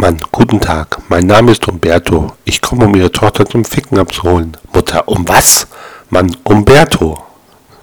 Mann, guten Tag. Mein Name ist Umberto. Ich komme, um Ihre Tochter zum Ficken abzuholen. Mutter, um was? Mann, Umberto.